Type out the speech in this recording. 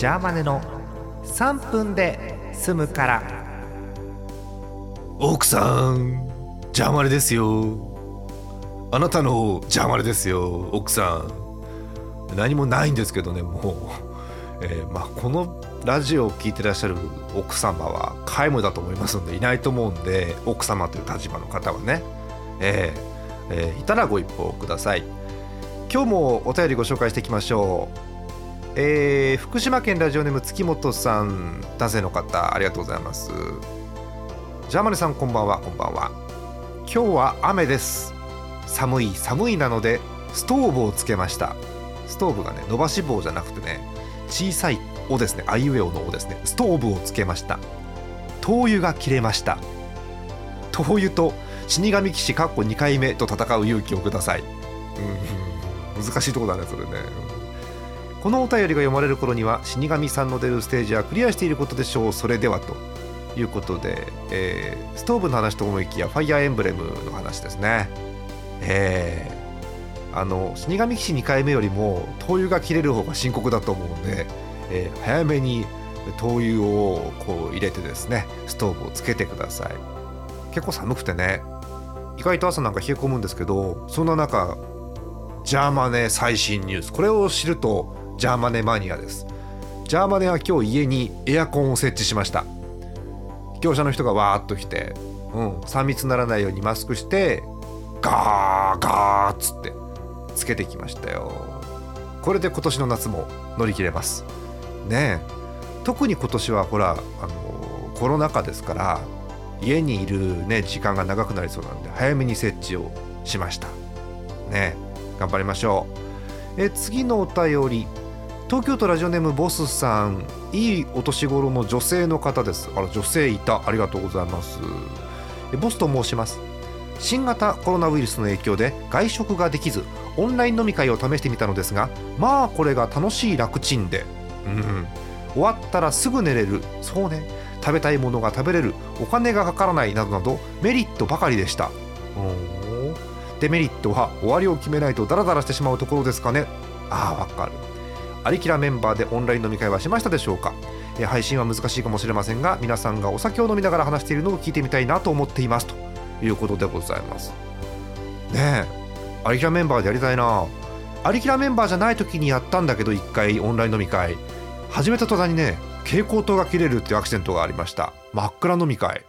ジャーマネの3分で済むから。奥さんジャーマネですよ。あなたのジャーマネですよ奥さん。何もないんですけどねもう、えーまあ、このラジオを聞いてらっしゃる奥様は皆無だと思いますのでいないと思うんで奥様という立場の方はね、えーえーいたらご一報ください。今日もお便りご紹介していきましょう。えー福島県ラジオネーム月本さん男性の方ありがとうございます。ジャーマネさんこんばんは。こんばんは。今日は雨です。寒い寒いなのでストーブをつけました。ストーブがね伸ばし棒じゃなくてね小さい「お」ですね。あいうえおの「お」ですね。ストーブをつけました。灯油が切れました。灯油と死神騎士かっこ2回目と戦う勇気をください。うん。難しいとこだねそれね。このお便りが読まれる頃には死神さんの出るステージはクリアしていることでしょう。それではと。いうことで、えーストーブの話と思いきやファイアーエンブレムの話ですね。えーあの死神騎士2回目よりも灯油が切れる方が深刻だと思うんで、えー早めに灯油をこう入れてですねストーブをつけてください。結構寒くてね意外と朝なんか冷え込むんですけどそんな中ジャーマネ最新ニュース。これを知るとジャーマネマニアです。ジャーマネは今日家にエアコンを設置しました。業者の人がわーっと来て、うん、3密にならないようにマスクしてガーガーっつってつけてきましたよ。これで今年の夏も乗り切れます。ねえ。特に今年はほらあのコロナ禍ですから家にいる、ね、時間が長くなりそうなんで早めに設置をしました。ねえ。頑張りましょう。え次のお便り。東京都ラジオネームボスさん。いいお年頃の女性の方です。あら女性いた。ありがとうございます。ボスと申します。新型コロナウイルスの影響で外食ができずオンライン飲み会を試してみたのですがまあこれが楽しい楽ちんで。うん終わったらすぐ寝れる。そうね。食べたいものが食べれる。お金がかからないなどなどメリットばかりでした。デメリットは終わりを決めないとダラダラしてしまうところですかね。ああわかる。アリキラメンバーでオンライン飲み会はしましたでしょうか？え配信は難しいかもしれませんが皆さんがお酒を飲みながら話しているのを聞いてみたいなと思っています。ということでございます。ねえ。アリキラメンバーでやりたいな。アリキラメンバーじゃない時にやったんだけど1回オンライン飲み会。始めた途端にね蛍光灯が切れるっていうアクシデントがありました。真っ暗飲み会。